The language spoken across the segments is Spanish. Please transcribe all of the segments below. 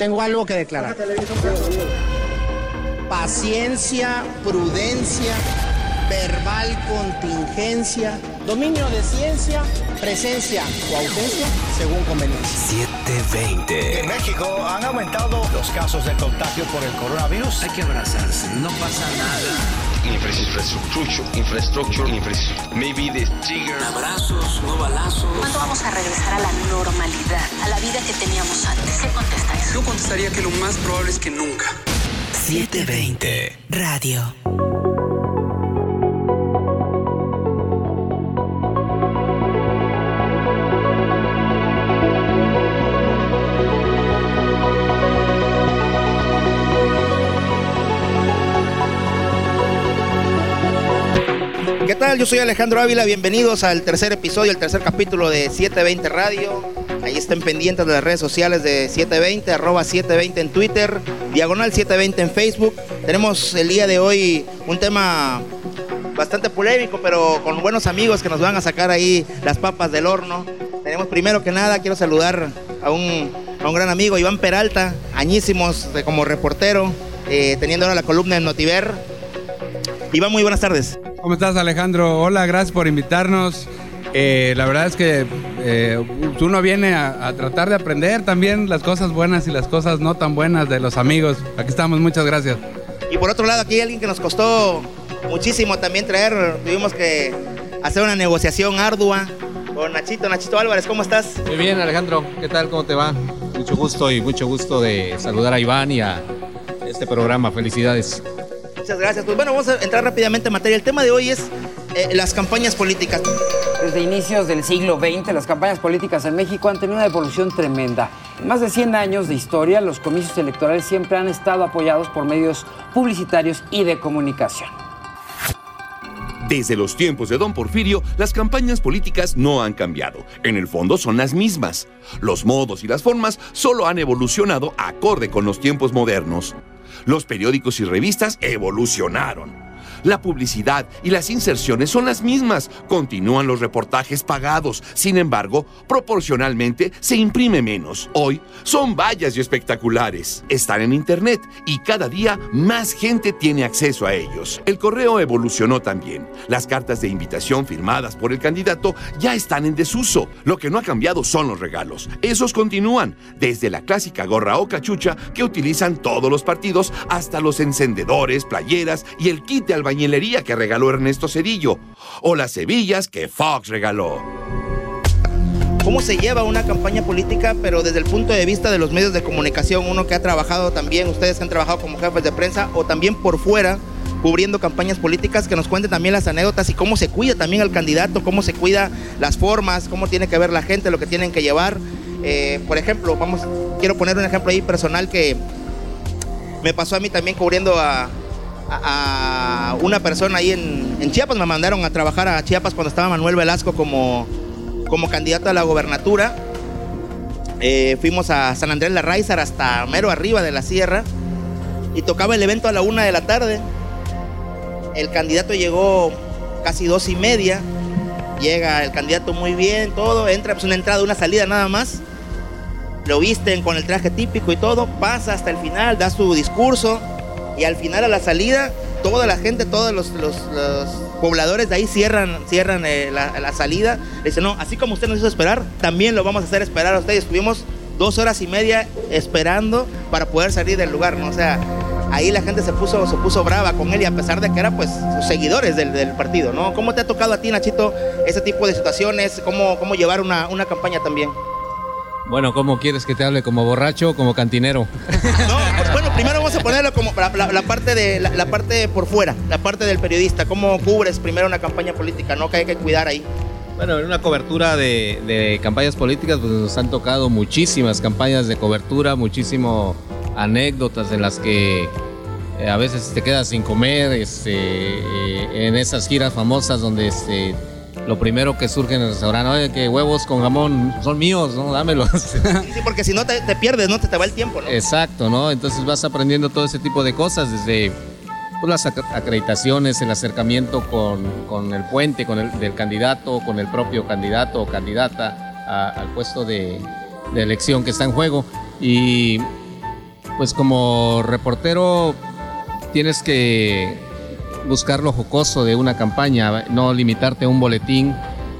Tengo algo que declarar. Paciencia, prudencia, verbal contingencia, dominio de ciencia, presencia o ausencia según conveniencia. 720. En México han aumentado los casos de contagio por el coronavirus. Hay que abrazarse, no pasa nada. Infrastructure, infrastructure, infrastructure. Maybe the trigger. Abrazos, no balazos. ¿Cuándo vamos a regresar a la normalidad, a la vida que teníamos antes? ¿Qué contesta eso? Yo contestaría que lo más probable es que nunca. 720. Radio. ¿Qué tal? Yo soy Alejandro Ávila, bienvenidos al tercer episodio, el tercer capítulo de 720 Radio. Ahí estén pendientes de las redes sociales de 720, arroba 720 en Twitter, diagonal 720 en Facebook. Tenemos el día de hoy un tema bastante polémico, pero con buenos amigos que nos van a sacar ahí las papas del horno. Tenemos primero que nada, quiero saludar a un, a un gran amigo, Iván Peralta, añísimos como reportero, eh, teniendo ahora la columna en Notiver. Iván, muy buenas tardes. ¿Cómo estás Alejandro? Hola, gracias por invitarnos. Eh, la verdad es que eh, uno viene a, a tratar de aprender también las cosas buenas y las cosas no tan buenas de los amigos. Aquí estamos, muchas gracias. Y por otro lado, aquí hay alguien que nos costó muchísimo también traer. Tuvimos que hacer una negociación ardua con Nachito. Nachito Álvarez, ¿cómo estás? Muy bien, Alejandro. ¿Qué tal? ¿Cómo te va? Mucho gusto y mucho gusto de saludar a Iván y a este programa. Felicidades. Muchas gracias. Pues bueno, vamos a entrar rápidamente en materia. El tema de hoy es eh, las campañas políticas. Desde inicios del siglo XX, las campañas políticas en México han tenido una evolución tremenda. En más de 100 años de historia, los comicios electorales siempre han estado apoyados por medios publicitarios y de comunicación. Desde los tiempos de Don Porfirio, las campañas políticas no han cambiado. En el fondo son las mismas. Los modos y las formas solo han evolucionado acorde con los tiempos modernos. Los periódicos y revistas evolucionaron. La publicidad y las inserciones son las mismas. Continúan los reportajes pagados. Sin embargo, proporcionalmente se imprime menos. Hoy son vallas y espectaculares. Están en Internet y cada día más gente tiene acceso a ellos. El correo evolucionó también. Las cartas de invitación firmadas por el candidato ya están en desuso. Lo que no ha cambiado son los regalos. Esos continúan, desde la clásica gorra o cachucha que utilizan todos los partidos hasta los encendedores, playeras y el kit de albañilería que regaló Ernesto Cedillo, o las hebillas que Fox regaló. ¿Cómo se lleva una campaña política, pero desde el punto de vista de los medios de comunicación? Uno que ha trabajado también, ustedes que han trabajado como jefes de prensa o también por fuera cubriendo campañas políticas, que nos cuenten también las anécdotas y cómo se cuida también al candidato, cómo se cuida las formas, cómo tiene que ver la gente, lo que tienen que llevar. Eh, por ejemplo, vamos, quiero poner un ejemplo ahí personal que me pasó a mí también cubriendo a, a- una persona ahí en, en Chiapas. Me mandaron a trabajar a Chiapas cuando estaba Manuel Velasco como, como candidato a la gobernatura. Eh, fuimos a San Andrés La Raizar hasta mero arriba de la sierra y tocaba el evento a la una de la tarde. El candidato llegó casi dos y media. Llega el candidato muy bien, todo. Entra, pues una entrada, una salida nada más. Lo visten con el traje típico y todo. Pasa hasta el final, da su discurso. Y al final, a la salida, toda la gente, todos los, los- los pobladores de ahí cierran, cierran eh, la, la salida. Le dicen, no, así como usted nos hizo esperar, también lo vamos a hacer esperar a ustedes. Estuvimos dos horas y media esperando para poder salir del lugar, ¿no? O sea, ahí la gente se puso, se puso brava con él y a pesar de que eran pues sus seguidores del, del partido, ¿no? ¿Cómo te ha tocado a ti, Nachito, ese tipo de situaciones? ¿Cómo, cómo llevar una, una campaña también? Bueno, ¿cómo quieres que te hable? ¿Como borracho o como cantinero? No, pues, primero vamos a ponerlo como la, parte de la, parte por fuera, la parte del periodista. ¿Cómo cubres primero una campaña política? No que hay que cuidar ahí. Bueno, en una cobertura de, de campañas políticas, pues nos han tocado muchísimas campañas de cobertura, muchísimo anécdotas en las que eh, a veces te quedas sin comer, este, eh, en esas giras famosas donde este, lo primero que surge en el restaurante, oye, que huevos con jamón son míos, ¿no? Dámelos. Sí, sí, porque si no te, te pierdes, ¿no? Te, te va el tiempo, ¿no? Exacto, ¿no? Entonces vas aprendiendo todo ese tipo de cosas, desde pues, las ac- acreditaciones, el acercamiento con, con el puente, con el del candidato, con el propio candidato o candidata a- al puesto de, de elección que está en juego. Y Pues como reportero tienes que buscar lo jocoso de una campaña, no limitarte a un boletín,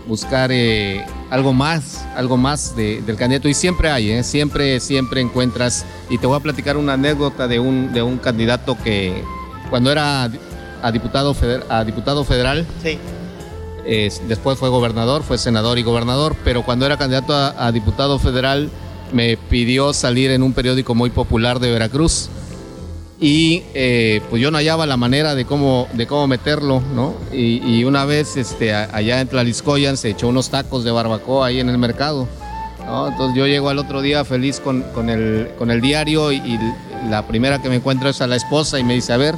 buscar eh, algo más, algo más de- del candidato. Y siempre hay, ¿eh? siempre, siempre encuentras. Y te voy a platicar una anécdota de un, de un candidato que cuando era a diputado, feder- a diputado federal, Sí. después fue gobernador, fue senador y gobernador, pero cuando era candidato a, a diputado federal me pidió salir en un periódico muy popular de Veracruz y eh, pues yo no hallaba la manera de cómo, de cómo meterlo, ¿no? Y, y una vez este, a- allá en Tlaliscoyan se echó unos tacos de barbacoa ahí en el mercado, ¿no? Entonces yo llego al otro día feliz con, con el, con el diario y, y la primera que me encuentro es a la esposa y me dice, a ver,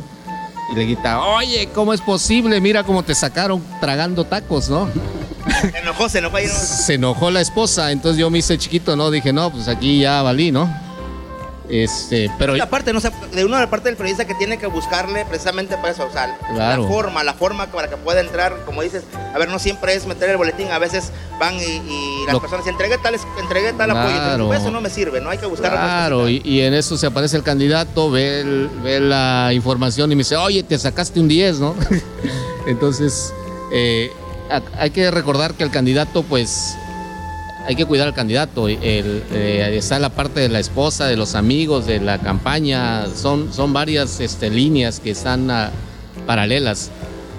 y le grita, oye, ¿cómo es posible? Mira cómo te sacaron tragando tacos, ¿no? Se enojó, se enojó. Se enojó la esposa, entonces yo me hice chiquito, ¿no? Dije, no, pues aquí ya valí, ¿no? Este, pero La parte, no de una parte del periodista que tiene que buscarle precisamente para eso, o sea, Claro. la forma, la forma para que pueda entrar, como dices, a ver, no siempre es meter el boletín, a veces van y, y las Lo- personas dicen, entregué tal, entregué tal apoyo. Entonces, eso no me sirve, no hay que buscar Claro, y, y en eso se aparece el candidato, ve, el- ve la información y me dice, oye, te sacaste un 10, ¿no? Entonces, eh, ha- hay que recordar que el candidato, pues, hay que cuidar al candidato. Eh, está la parte de la esposa, de los amigos, de la campaña, son, son varias este, líneas que están ah, paralelas.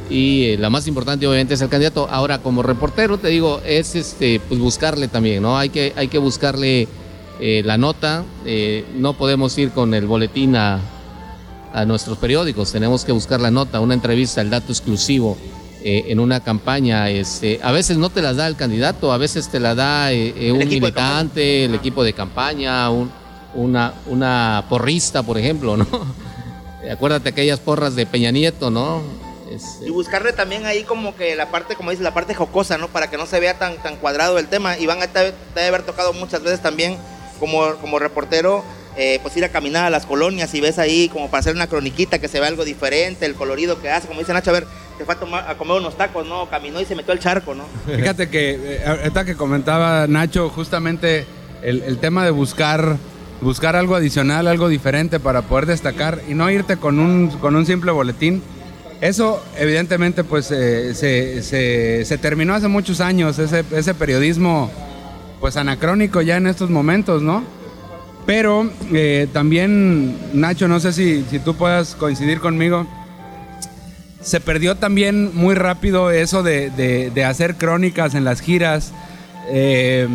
Y eh, la más importante obviamente es el candidato. Ahora, como reportero, te digo, es este, pues buscarle también, ¿no? Hay que, hay que buscarle eh, la nota. no podemos ir con el boletín a, a nuestros periódicos. Tenemos que buscar la nota, una entrevista, el dato exclusivo eh, en una campaña. Este, a veces no te las da el candidato, a veces te la da eh, eh, un militante, el equipo de campaña, un- una, una porrista, por ejemplo, ¿no? Acuérdate aquellas porras de Peña Nieto, ¿no? Este, Y buscarle también ahí como que la parte, como dices, la parte jocosa, ¿no? Para que no se vea tan, tan cuadrado el tema. Y van a te, te debe haber tocado muchas veces también como, como reportero, eh, pues ir a caminar a las colonias y ves ahí como para hacer una croniquita que se ve algo diferente, el colorido que hace. Como dice Nacho, a ver, se fue a, tomar- a comer unos tacos, ¿no? Caminó y se metió al charco, ¿no? Fíjate que eh, ahorita que comentaba Nacho, justamente el, el tema de buscar, buscar algo adicional, algo diferente para poder destacar y no irte con un, con un simple boletín. Eso evidentemente pues eh, se, se- se terminó hace muchos años, ese, ese periodismo pues anacrónico ya en estos momentos, ¿no? Pero eh, también, Nacho, no sé si, si tú puedas coincidir conmigo, se perdió también muy rápido eso de, de- de hacer crónicas en las giras. Eh,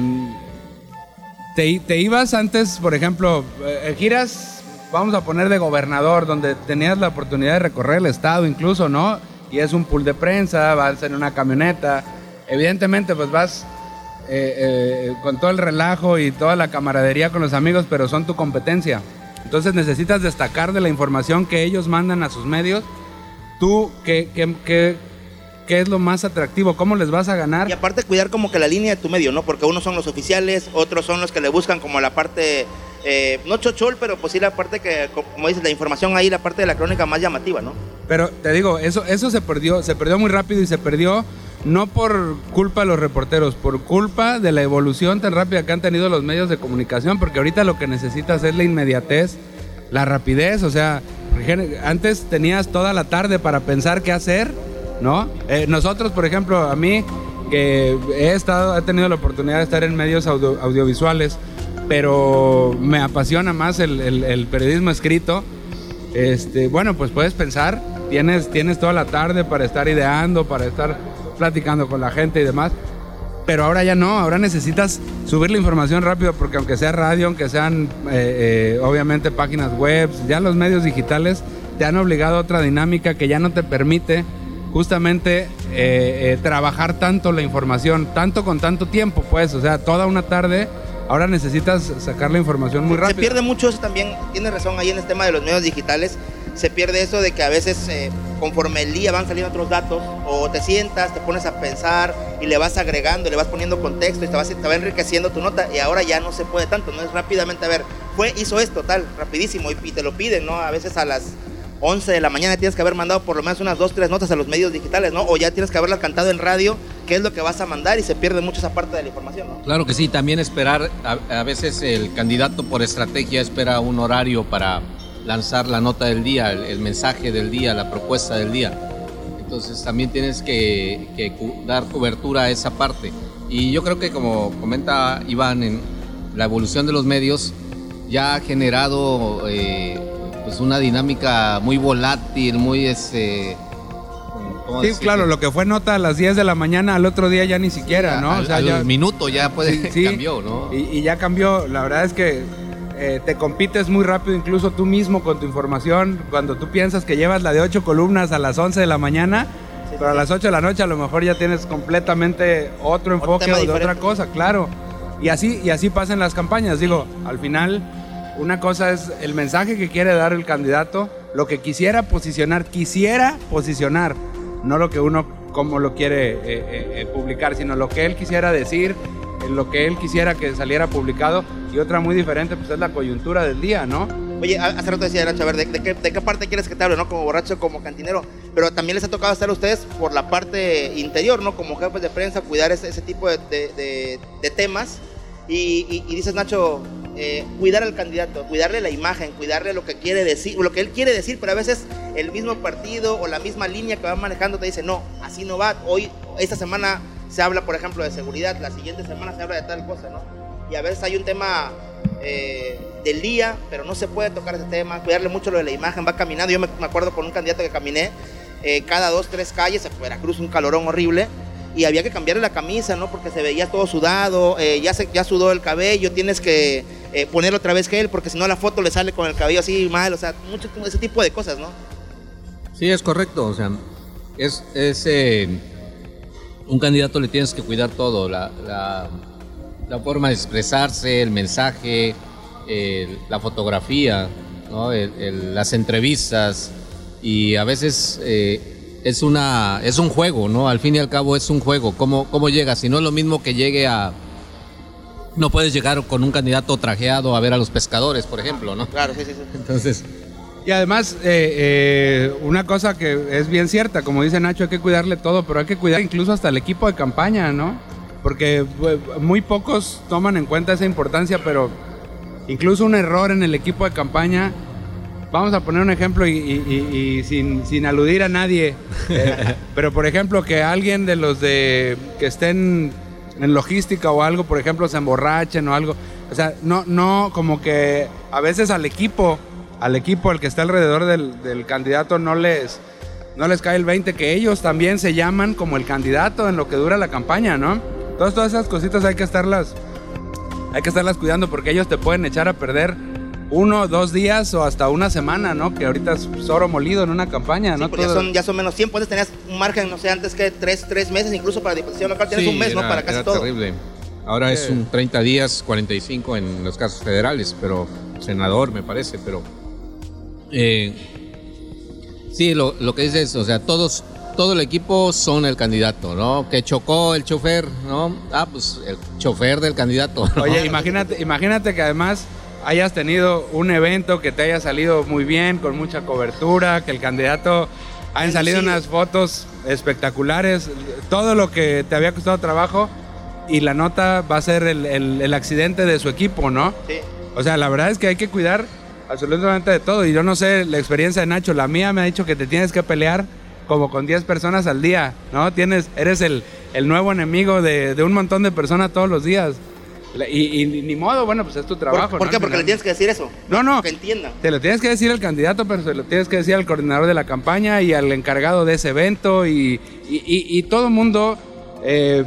te, ibas antes, por ejemplo, eh, giras, vamos a poner de gobernador, donde tenías la oportunidad de recorrer el estado incluso, ¿no? Y es un pool de prensa, vas en una camioneta. Evidentemente, pues vas eh, con todo el relajo y toda la camaradería con los amigos, pero son tu competencia. Entonces necesitas destacar de la información que ellos mandan a sus medios. Tú, ¿qué, qué, qué- qué es lo más atractivo? ¿Cómo les vas a ganar? Y aparte cuidar como que la línea de tu medio, ¿no? Porque unos son los oficiales, otros son los que le buscan como la parte, eh, no chochol, pero pues sí la parte que, como dices, la información ahí, la parte de la crónica más llamativa, ¿no? Pero te digo, eso, eso se perdió, se perdió muy rápido y se perdió no por culpa de los reporteros, por culpa de la evolución tan rápida que han tenido los medios de comunicación, porque ahorita lo que necesitas es la inmediatez, la rapidez, o sea, antes tenías toda la tarde para pensar qué hacer, ¿no? Eh, nosotros, por ejemplo, a mí, que he estado, he tenido la oportunidad de estar en medios audio- audiovisuales, pero me apasiona más el- el- el periodismo escrito. Este, bueno, pues puedes pensar, tienes, tienes toda la tarde para estar ideando, para estar platicando con la gente y demás. Pero ahora ya no, ahora necesitas subir la información rápido porque aunque sea radio, aunque sean eh, eh, obviamente páginas web, ya los medios digitales te han obligado a otra dinámica que ya no te permite justamente eh, eh, trabajar tanto la información, tanto con tanto tiempo, pues, o sea, toda una tarde, ahora necesitas sacar la información muy Se rápido. pierde mucho eso también, tienes razón ahí en el tema de los medios digitales, se pierde eso de que a veces eh, conforme el día van saliendo otros datos, o te sientas, te pones a pensar y le vas agregando, le vas poniendo contexto y te, vas, te va enriqueciendo tu nota y ahora ya no se puede tanto, no es rápidamente, a ver, fue, hizo esto, tal, rapidísimo y, te lo piden, ¿no? A veces a las 11 de la mañana tienes que haber mandado por lo menos unas dos, tres notas a los medios digitales, ¿no? O ya tienes que haberlas cantado en radio qué es lo que vas a mandar y se pierde mucho esa parte de la información, ¿no? Claro que sí, también esperar, a, a veces el candidato por estrategia espera un horario para lanzar la nota del día, el, el mensaje del día, la propuesta del día. Entonces también tienes que, que dar cobertura a esa parte. Y yo creo que como comenta Iván, en la evolución de los medios ya ha generado eh, pues una dinámica muy volátil, muy este... ¿cómo Sí, claro, lo que fue nota a las 10 de la mañana, al otro día ya ni siquiera, ¿no? Al, al minuto ya puede Sí, cambió, ¿no? Y, y ya cambió. La verdad es que eh, te compites muy rápido, incluso tú mismo con tu información. Cuando tú piensas que llevas la de 8 columnas a las 11 de la mañana, pero a las 8 de la noche a lo mejor ya tienes completamente otro enfoque o de otra cosa, claro. Y así, y así pasan las campañas. Digo, al final, una cosa es el mensaje que quiere dar el candidato, lo que quisiera posicionar, quisiera posicionar, no lo que uno como lo quiere eh, eh, publicar, sino lo que él quisiera decir, en lo que él quisiera que saliera publicado. Y otra muy diferente, pues es la coyuntura del día, ¿no? Oye, hace rato decía Nacho, a ver, ¿de, de qué, parte quieres que te hable, no? Como borracho, como cantinero. Pero también les ha tocado estar a ustedes por la parte interior, ¿no? Como jefes de prensa, cuidar ese, ese tipo de, de- temas. Y dices, Nacho, eh, cuidar al candidato, cuidarle la imagen, cuidarle lo que quiere decir, lo que él quiere decir, pero a veces el mismo partido o la misma línea que va manejando te dice, no, así no va. Hoy, esta semana se habla, por ejemplo, de seguridad, la siguiente semana se habla de tal cosa, ¿no? Y a veces hay un tema eh, del día, pero no se puede tocar ese tema, cuidarle mucho lo de la imagen, va caminando. Yo me, acuerdo con un candidato que caminé eh, cada dos, tres calles, en Veracruz, un calorón horrible, y había que cambiarle la camisa, ¿no? Porque se veía todo sudado, eh, ya, se, ya sudó el cabello, tienes que ponerle otra vez gel, porque si no la foto le sale con el cabello así mal, o sea, mucho ese tipo de cosas, ¿no? Sí, es correcto. O sea, es, es un candidato le tienes que cuidar todo, la, la- la forma de expresarse, el mensaje, el- la fotografía, ¿no? El- el- las entrevistas y a veces eh, es una es un juego, ¿no? Al fin y al cabo es un juego. ¿Cómo, cómo llega? Si no es lo mismo que llegue a no puedes llegar con un candidato trajeado a ver a los pescadores, por ejemplo, ¿no? Claro, sí, sí, sí. Entonces, Y además, eh, eh, una cosa que es bien cierta, como dice Nacho, hay que cuidarle todo, pero hay que cuidar incluso hasta el equipo de campaña, ¿no? Porque eh, muy pocos toman en cuenta esa importancia, pero incluso un error en el equipo de campaña, vamos a poner un ejemplo y, y- y- y sin, sin aludir a nadie, eh, pero por ejemplo que alguien de los de que estén en logística o algo, por ejemplo, se emborrachen o algo, o sea, no, no, como que a veces al equipo, al equipo, al que está alrededor del, del candidato, no les, no les cae el 20 que ellos también se llaman como el candidato en lo que dura la campaña, ¿no? Todas, todas esas cositas hay que estarlas, hay que estarlas cuidando porque ellos te pueden echar a perder uno, dos días o hasta una semana, ¿no? Que ahorita es oro molido en una campaña, ¿no? Ya son, ya son menos tiempo. Antes tenías un margen, no sé, antes que tres, tres meses, incluso para diputación local tienes Sí, un mes, ¿no? Para casi era todo. terrible. Ahora es un 30 días, 45 en los casos federales, pero senador me parece, pero... eh, sí, lo, lo que dices, o sea, todos, todo el equipo son el candidato, ¿no? Que chocó el chofer, ¿no? Ah, pues el chofer del candidato. ¿no? Oye, imagínate, imagínate que además hayas tenido un evento que te haya salido muy bien, con mucha cobertura, que el candidato hayan salido unas fotos espectaculares, todo lo que te había costado trabajo y la nota va a ser el, el- el accidente de su equipo, ¿no? Sí. O sea, la verdad es que hay que cuidar absolutamente de todo. Y yo no sé la experiencia de Nacho, la mía me ha dicho que te tienes que pelear como con 10 personas al día, ¿no? Tienes, eres el, el nuevo enemigo de, de un montón de personas todos los días. Y, y ni modo, bueno, pues es tu trabajo. ¿Por, qué? Porque le tienes que decir eso. No, no. Que entiendan. Te lo tienes que decir al candidato, pero se lo tienes que decir al coordinador de la campaña y al encargado de ese evento y, y, y- todo el mundo, eh,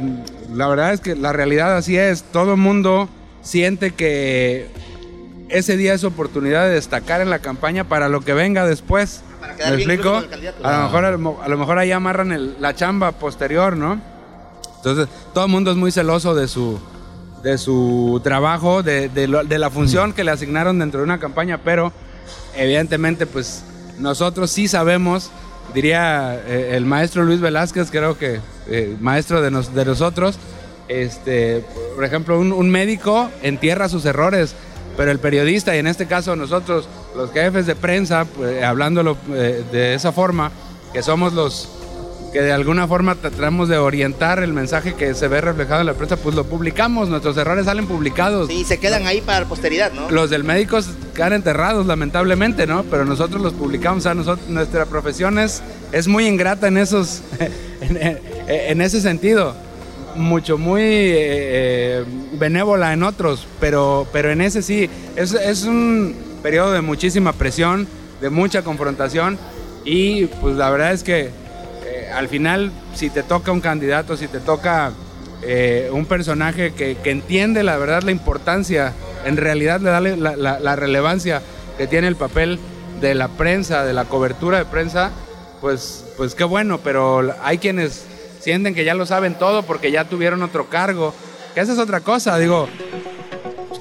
la verdad es que la realidad así es, todo el mundo siente que ese día es oportunidad de destacar en la campaña para lo que venga después. quedar ¿Me bien explico? A lo mejor, a lo a lo mejor ahí amarran el- la chamba posterior, ¿no? Entonces, todo el mundo es muy celoso de su, de su trabajo, de, de lo- de la función que le asignaron dentro de una campaña, pero evidentemente, pues nosotros sí sabemos, diría eh, el maestro Luis Velázquez, creo que eh, maestro de, nos- de nosotros, este, por ejemplo, un, un médico entierra sus errores, pero el periodista, y en este caso nosotros, los jefes de prensa, pues, hablándolo eh, de esa forma, que somos los que de alguna forma tratamos de orientar el mensaje que se ve reflejado en la prensa, pues lo publicamos, nuestros errores salen publicados. Sí, se quedan ahí para la posteridad, ¿no? Los del médico quedan enterrados, lamentablemente, ¿no? Pero nosotros los publicamos, o sea, nosotros, nuestra profesión es, es muy ingrata en esos, en, en ese sentido mucho, muy eh, benévola en otros, pero, pero en ese sí, es, es un periodo de muchísima presión, de mucha confrontación y pues la verdad es que eh, al final si te toca un candidato, si te toca eh, un personaje que, que, entiende la verdad la importancia, en realidad le da la, la, la relevancia que tiene el papel de la prensa, de la cobertura de prensa, pues, pues qué bueno, pero hay quienes sienten que ya lo saben todo porque ya tuvieron otro cargo. Que esa es otra cosa, digo.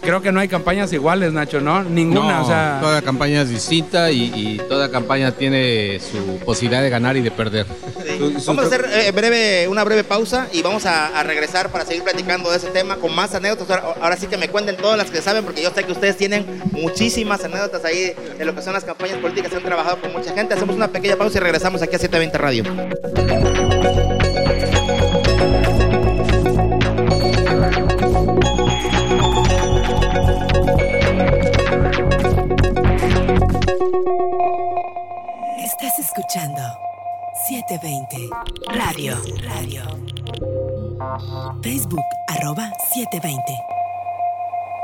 Creo que no hay campañas iguales, Nacho, ¿no? Ninguna, No, o sea. Toda campaña es distinta y, y toda campaña tiene su posibilidad de ganar y de perder. Vamos a hacer eh, breve, una breve pausa y vamos a, a regresar para seguir platicando de ese tema con más anécdotas. Ahora, ahora sí que me cuenten todas las que saben, porque yo sé que ustedes tienen muchísimas anécdotas ahí de lo que son las campañas políticas, han trabajado con mucha gente. Hacemos una pequeña pausa y regresamos aquí a 720 Radio. 720 Radio. Radio. Facebook arroba 720.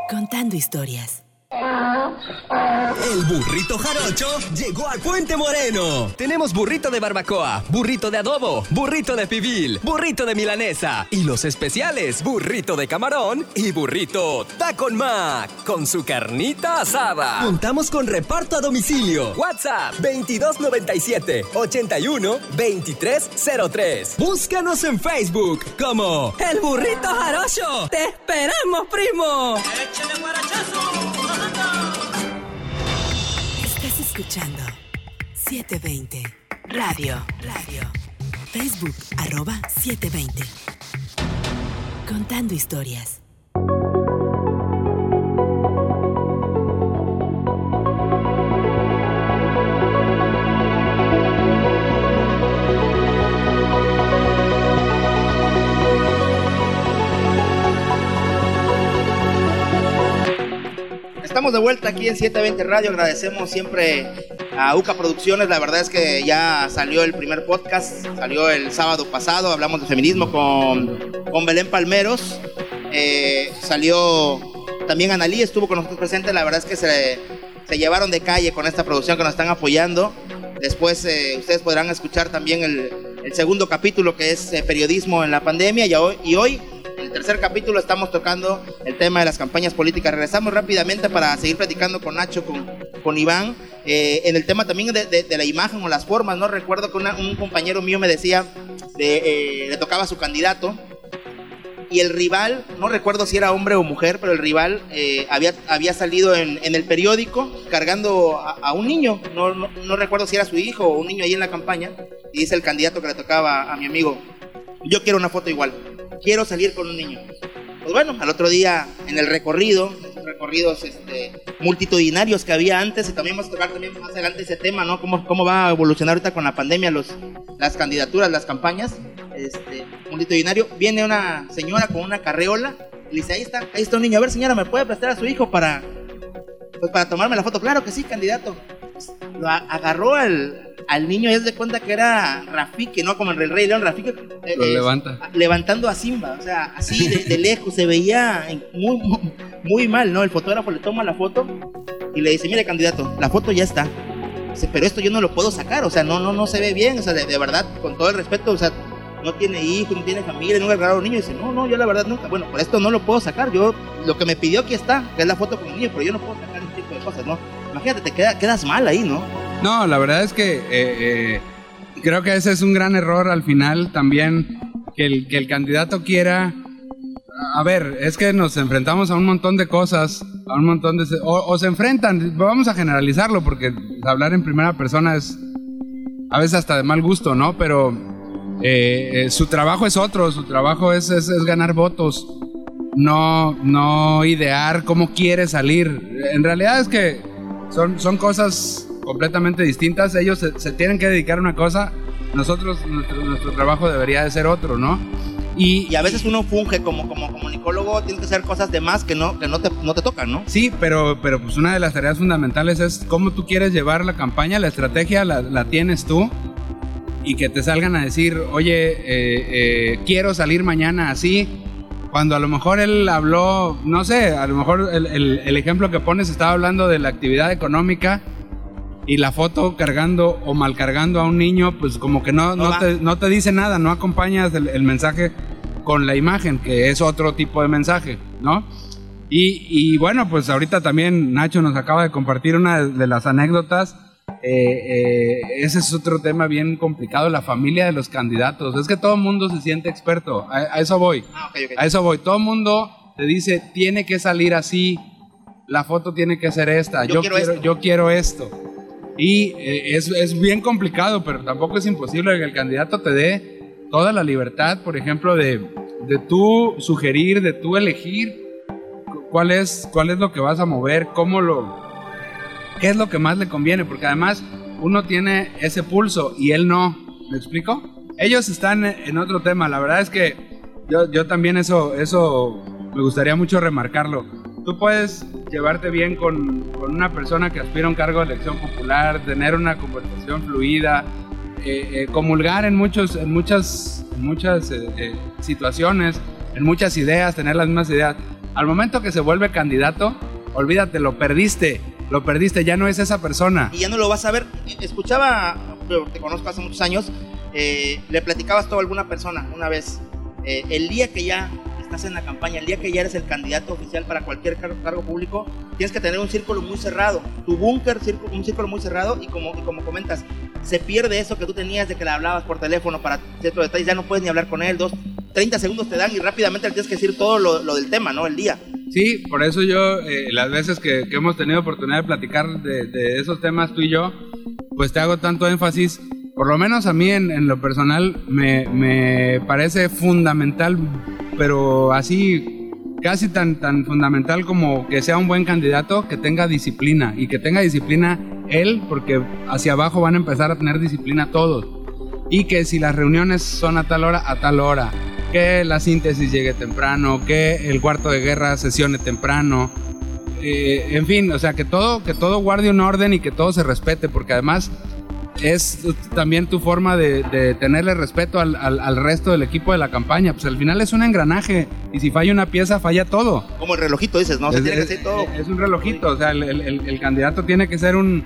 Contando historias. El burrito jarocho llegó al Puente Moreno. Tenemos burrito de barbacoa, burrito de adobo, burrito de pibil, burrito de milanesa y los especiales, burrito de camarón y burrito tacon mac con su carnita asada. Contamos con reparto a domicilio. WhatsApp 2297 81 2303. Búscanos en Facebook como El Burrito Jarocho. Te esperamos, primo. Estás escuchando 720 Radio. Radio. Facebook arroba 720. Contando historias. Estamos de vuelta aquí en 720 Radio. Agradecemos siempre a UCA Producciones. La verdad es que ya salió el primer podcast, salió el sábado pasado. Hablamos de feminismo con, con Belén Palmeros. Eh, salió también Analí, estuvo con nosotros presente. La verdad es que se, se llevaron de calle con esta producción que nos están apoyando. Después eh, ustedes podrán escuchar también el, el segundo capítulo que es eh, periodismo en la pandemia. Y hoy, y hoy tercer capítulo estamos tocando el tema de las campañas políticas. Regresamos rápidamente para seguir platicando con Nacho, con, con Iván, eh, en el tema también de, de, de, la imagen o las formas, ¿no? Recuerdo que una, un compañero mío me decía, de, eh, le tocaba su candidato, y el rival, no recuerdo si era hombre o mujer, pero el rival eh, había, había salido en, en, el periódico cargando a, a un niño, no, no, no recuerdo si era su hijo o un niño ahí en la campaña, y dice el candidato que le tocaba a mi amigo, yo quiero una foto igual quiero salir con un niño. Pues bueno, al otro día en el recorrido, recorridos este, multitudinarios que había antes, y también vamos a tocar también más adelante ese tema, ¿no? Cómo, cómo va a evolucionar ahorita con la pandemia los, las candidaturas, las campañas, este, multitudinario. Viene una señora con una carreola y le dice, ahí está, ahí está un niño, a ver señora, ¿me puede prestar a su hijo para, pues, para tomarme la foto? Claro que sí, candidato. Lo agarró al, al niño y es de cuenta que era Rafiki, ¿no? Como el Rey León, Rafiki. Eh, Lo levanta. Levantando a Simba, o sea, así de, de lejos, se veía muy, muy, muy, mal, ¿no? El fotógrafo le toma la foto y le dice, mire candidato, la foto ya está. Dice, pero esto yo no lo puedo sacar, o sea, no, no, no se ve bien, o sea, de, de verdad, con todo el respeto, o sea, no tiene hijos, no tiene familia, nunca ha agarrado a un niño. Y dice, no, no, yo la verdad nunca, bueno, por esto no lo puedo sacar, yo, lo que me pidió aquí está, que es la foto con el niño, pero yo no puedo sacar ese tipo de cosas, ¿no? Imagínate, te queda, quedas mal ahí, ¿no? No, la verdad es que eh, eh, creo que ese es un gran error al final también, que el, que el candidato quiera... A ver, es que nos enfrentamos a un montón de cosas, a un montón de... O, se enfrentan, vamos a generalizarlo, porque hablar en primera persona es a veces hasta de mal gusto, ¿no? Pero eh, su trabajo es otro, su trabajo es, es, es, ganar votos, no, no idear cómo quiere salir. En realidad es que son, son cosas completamente distintas, ellos se, se, tienen que dedicar a una cosa nosotros, nuestro, nuestro trabajo debería de ser otro, ¿no? Y, a veces uno funge como, como comunicólogo, tienes que hacer cosas de más que no, que no, te, no te tocan, ¿no? Sí, pero, pero pues una de las tareas fundamentales es cómo tú quieres llevar la campaña, la estrategia la, la tienes tú y que te salgan a decir, oye, eh, eh, quiero salir mañana así, cuando a lo mejor él habló, no sé, a lo mejor el, el, el ejemplo que pones estaba hablando de la actividad económica y la foto cargando o mal cargando a un niño, pues como que no, no, te, no te, dice nada, no acompañas el, el, mensaje con la imagen, que es otro tipo de mensaje, ¿no? Y, y, bueno, pues ahorita también Nacho nos acaba de compartir una de las anécdotas. Eh, eh, ese es otro tema bien complicado, la familia de los candidatos. Es que todo el mundo se siente experto, a, a eso voy. Ah, okay, okay. A eso voy. Todo el mundo te dice, tiene que salir así, la foto tiene que ser esta, yo, yo quiero, quiero, yo quiero esto. Y eh, es, es, bien complicado, pero tampoco es imposible que el candidato te dé toda la libertad, por ejemplo, de, de tú sugerir, de tú elegir cuál es, cuál es lo que vas a mover, cómo lo, qué es lo que más le conviene, porque además uno tiene ese pulso y él no. ¿Me explico? Ellos están en otro tema. La verdad es que yo, yo también eso, eso me gustaría mucho remarcarlo tú puedes llevarte bien con, con, una persona que aspira a un cargo de elección popular, tener una conversación fluida, eh, eh, comulgar en, muchos, en muchas, muchas eh, eh, situaciones, en muchas ideas, tener las mismas ideas. Al momento que se vuelve candidato, olvídate, lo perdiste, lo perdiste, ya no es esa persona. Y ya no lo vas a ver. Escuchaba, te conozco hace muchos años, le platicabas todo a alguna persona una vez. el día que ya estás en la campaña, el día que ya eres el candidato oficial para cualquier cargo, público, tienes que tener un círculo muy cerrado, tu búnker, un círculo muy cerrado y como, y como comentas, se pierde eso que tú tenías de que le hablabas por teléfono para ciertos detalles, ya no puedes ni hablar con él, dos, 30 segundos te dan y rápidamente le tienes que decir todo lo, lo del tema, ¿no? El día. Sí, por eso yo, eh, las veces que, que, hemos tenido oportunidad de platicar de, de, esos temas tú y yo, pues te hago tanto énfasis, por lo menos a mí en, en lo personal me, me parece fundamental pero así casi tan, tan fundamental como que sea un buen candidato, que tenga disciplina y que tenga disciplina él, porque hacia abajo van a empezar a tener disciplina todos. Y que si las reuniones son a tal hora, a tal hora. Que la síntesis llegue temprano, que el cuarto de guerra sesione temprano. Eh, en fin, o sea, que todo, que todo guarde un orden y que todo se respete, porque además es también tu forma de, de tenerle respeto al, al, al, resto del equipo de la campaña. Pues al final es un engranaje y si falla una pieza, falla todo. Como el relojito dices, ¿no? Es, tiene es, que ser todo. Es un relojito, o sea, el, el, el candidato tiene que ser un,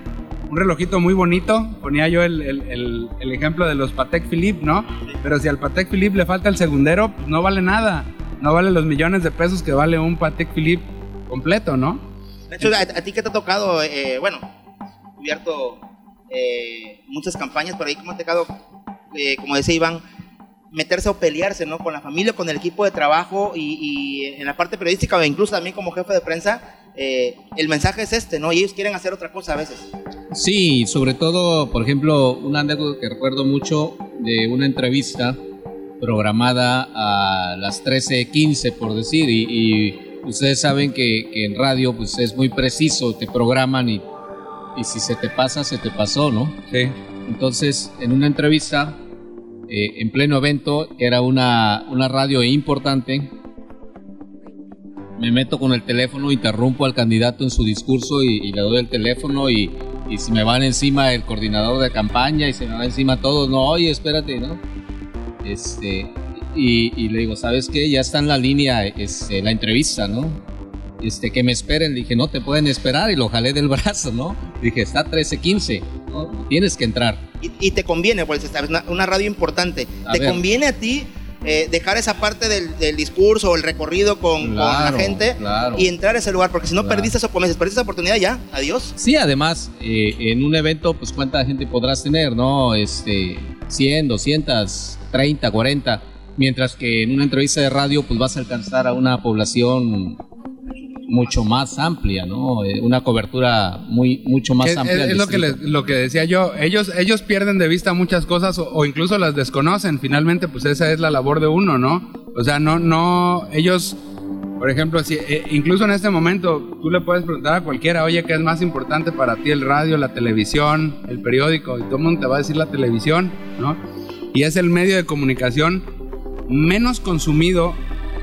un, relojito muy bonito. Ponía yo el, ejemplo de los Patek Philippe, ¿no? Pero si al Patek Philippe le falta el segundero, pues no vale nada. No vale los millones de pesos que vale un Patek Philippe completo, ¿no? De hecho, a, a ti que te ha tocado, eh, bueno, cubierto eh, muchas campañas por ahí como ha tocado, eh, como decía Iván, meterse o pelearse, ¿no? Con la familia, con el equipo de trabajo y, en la parte periodística o incluso también como jefe de prensa, eh, el mensaje es este, ¿no? Y ellos quieren hacer otra cosa a veces. Sí, sobre todo, por ejemplo, una anécdota que recuerdo mucho de una entrevista programada a las 13:15, por decir, y, y ustedes saben que, que, en radio pues es muy preciso, te programan y y si se te pasa, se te pasó, ¿no? Sí. Entonces, en una entrevista, eh, en pleno evento, que era una, una radio importante, me meto con el teléfono, interrumpo al candidato en su discurso y, y le doy el teléfono y, y si me van encima el coordinador de campaña y se me va encima todos, no, oye, espérate, ¿no? Este, y, y le digo, ¿sabes qué? Ya está en la línea este, la entrevista, ¿no? Este, que me esperen. Le dije, no te pueden esperar y lo jalé del brazo, ¿no? Dije, está 13-15, ¿no? tienes que entrar. Y, y te conviene, pues es una, una radio importante. A ¿Te ver. conviene a ti eh, dejar esa parte del, del, discurso o el recorrido con, claro, con la gente claro. y entrar a ese lugar? Porque si no claro. perdiste eso, perdiste esa oportunidad ya, adiós. Sí, además, eh, en un evento, pues cuánta gente podrás tener, ¿no? Este, 100, 200, 30, 40. Mientras que en una entrevista de radio, pues vas a alcanzar a una población mucho más amplia, ¿no? Eh, una cobertura muy mucho más es, amplia. Es, es lo que les, lo que decía yo. Ellos ellos pierden de vista muchas cosas o, o, incluso las desconocen. Finalmente, pues esa es la labor de uno, ¿no? O sea, no no ellos Por ejemplo, si, eh, incluso en este momento tú le puedes preguntar a cualquiera, oye, ¿qué es más importante para ti? El radio, la televisión, el periódico, y todo el mundo te va a decir la televisión, ¿no? Y es el medio de comunicación menos consumido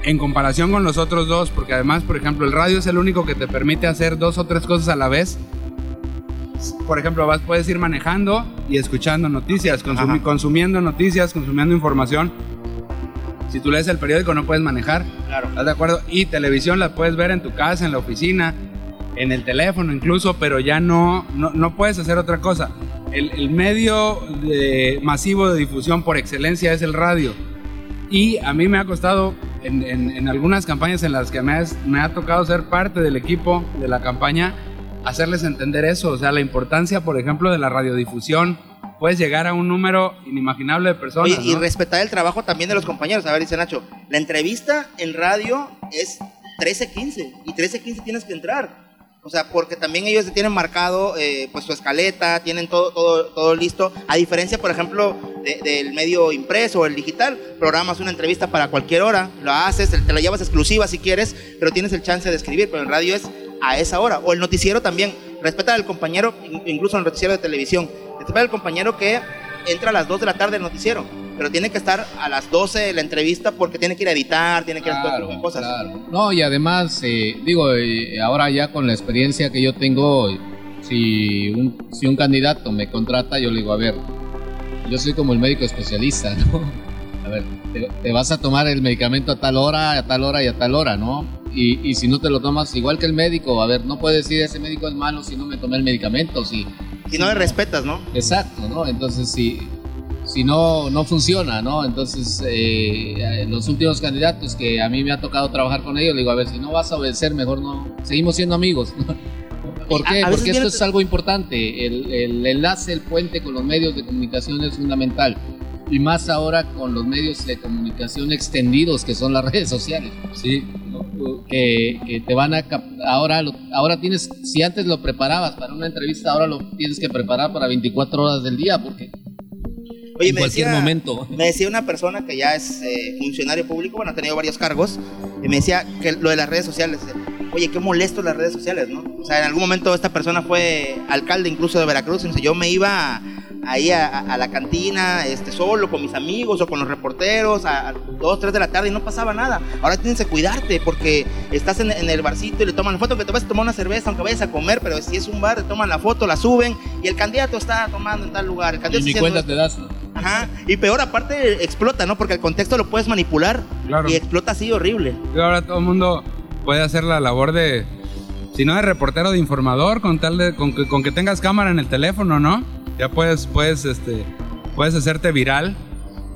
en comparación con los otros dos, porque además, por ejemplo, el radio es el único que te permite hacer dos o tres cosas a la vez. Por ejemplo, vas, puedes ir manejando y escuchando noticias, consumi- consumiendo noticias, consumiendo información. Si tú lees el periódico no puedes manejar. Claro. ¿Estás de acuerdo? Y televisión la puedes ver en tu casa, en la oficina, en el teléfono incluso, pero ya no, no, no puedes hacer otra cosa. El, el medio de- masivo de difusión por excelencia es el radio. Y a mí me ha costado, en, en- en algunas campañas en las que me, has- me ha tocado ser parte del equipo de la campaña, hacerles entender eso. O sea, la importancia, por ejemplo, de la radiodifusión. Puedes llegar a un número inimaginable de personas. Oye, y ¿no? respetar el trabajo también de los compañeros. A ver, dice Nacho, la entrevista en radio es 13.15 y 13.15 tienes que entrar. O sea, porque también ellos tienen marcado eh, pues su escaleta, tienen todo, todo, todo listo. A diferencia, por ejemplo, de- del medio impreso o el digital, programas una entrevista para cualquier hora, lo haces, te la llevas exclusiva si quieres, pero tienes el chance de escribir. Pero en radio es a esa hora. O el noticiero también. Respeta al compañero, in- incluso en el noticiero de televisión. Respeta al compañero que entra a las 2 de la tarde el noticiero, pero tiene que estar a las 12 de la entrevista porque tiene que ir a editar, tiene que ir a todo tipo de cosas. No, y además, eh, digo, eh, ahora ya con la experiencia que yo tengo, si un, si un candidato me contrata, yo le digo, a ver, yo soy como el médico especialista, ¿no? A ver, te, te vas a tomar el medicamento a tal hora, a tal hora y a tal hora, ¿no? Y, y si no te lo tomas igual que el médico, a ver, no puedes decir ese médico es malo si no me tomé el medicamento, si... Si no le respetas, ¿no? Exacto, ¿no? Entonces, si, si no, no funciona, ¿no? Entonces, eh, los últimos candidatos que a mí me ha tocado trabajar con ellos, le digo, a ver, si no vas a obedecer, mejor no, seguimos siendo amigos. ¿Por qué? A- a Porque esto es algo importante. El, el enlace, el puente con los medios de comunicación es fundamental. Y más ahora con los medios de comunicación extendidos que son las redes sociales. Sí. Que, que te van a... Ahora, lo- ahora tienes, si antes lo preparabas para una entrevista, ahora lo tienes que preparar para 24 horas del día porque Oye, en me cualquier decía, momento. Me decía una persona que ya es eh, funcionario público, bueno, ha tenido varios cargos, y me decía que lo de las redes sociales, eh, oye, qué molesto las redes sociales, ¿no? O sea, en algún momento esta persona fue alcalde incluso de Veracruz, y yo me iba ahí a, la cantina, este, solo, con mis amigos o con los reporteros, a, a dos, tres de la tarde y no pasaba nada. Ahora tienes que cuidarte porque estás en, en el barcito y le toman la foto, que te vas a tomar una cerveza, aunque vayas a comer, pero si es un bar, te toman la foto, la suben y el candidato está tomando en tal lugar. El Y candidato ni está cuenta te das. Ajá. Y peor, aparte, explota, ¿no? Porque el contexto lo puedes manipular Claro. y explota así horrible. Y ahora todo el mundo puede hacer la labor de, si no de reportero, de informador, con tal de, con que, con que tengas cámara en el teléfono, ¿no? Ya puedes, puedes, este, puedes hacerte viral.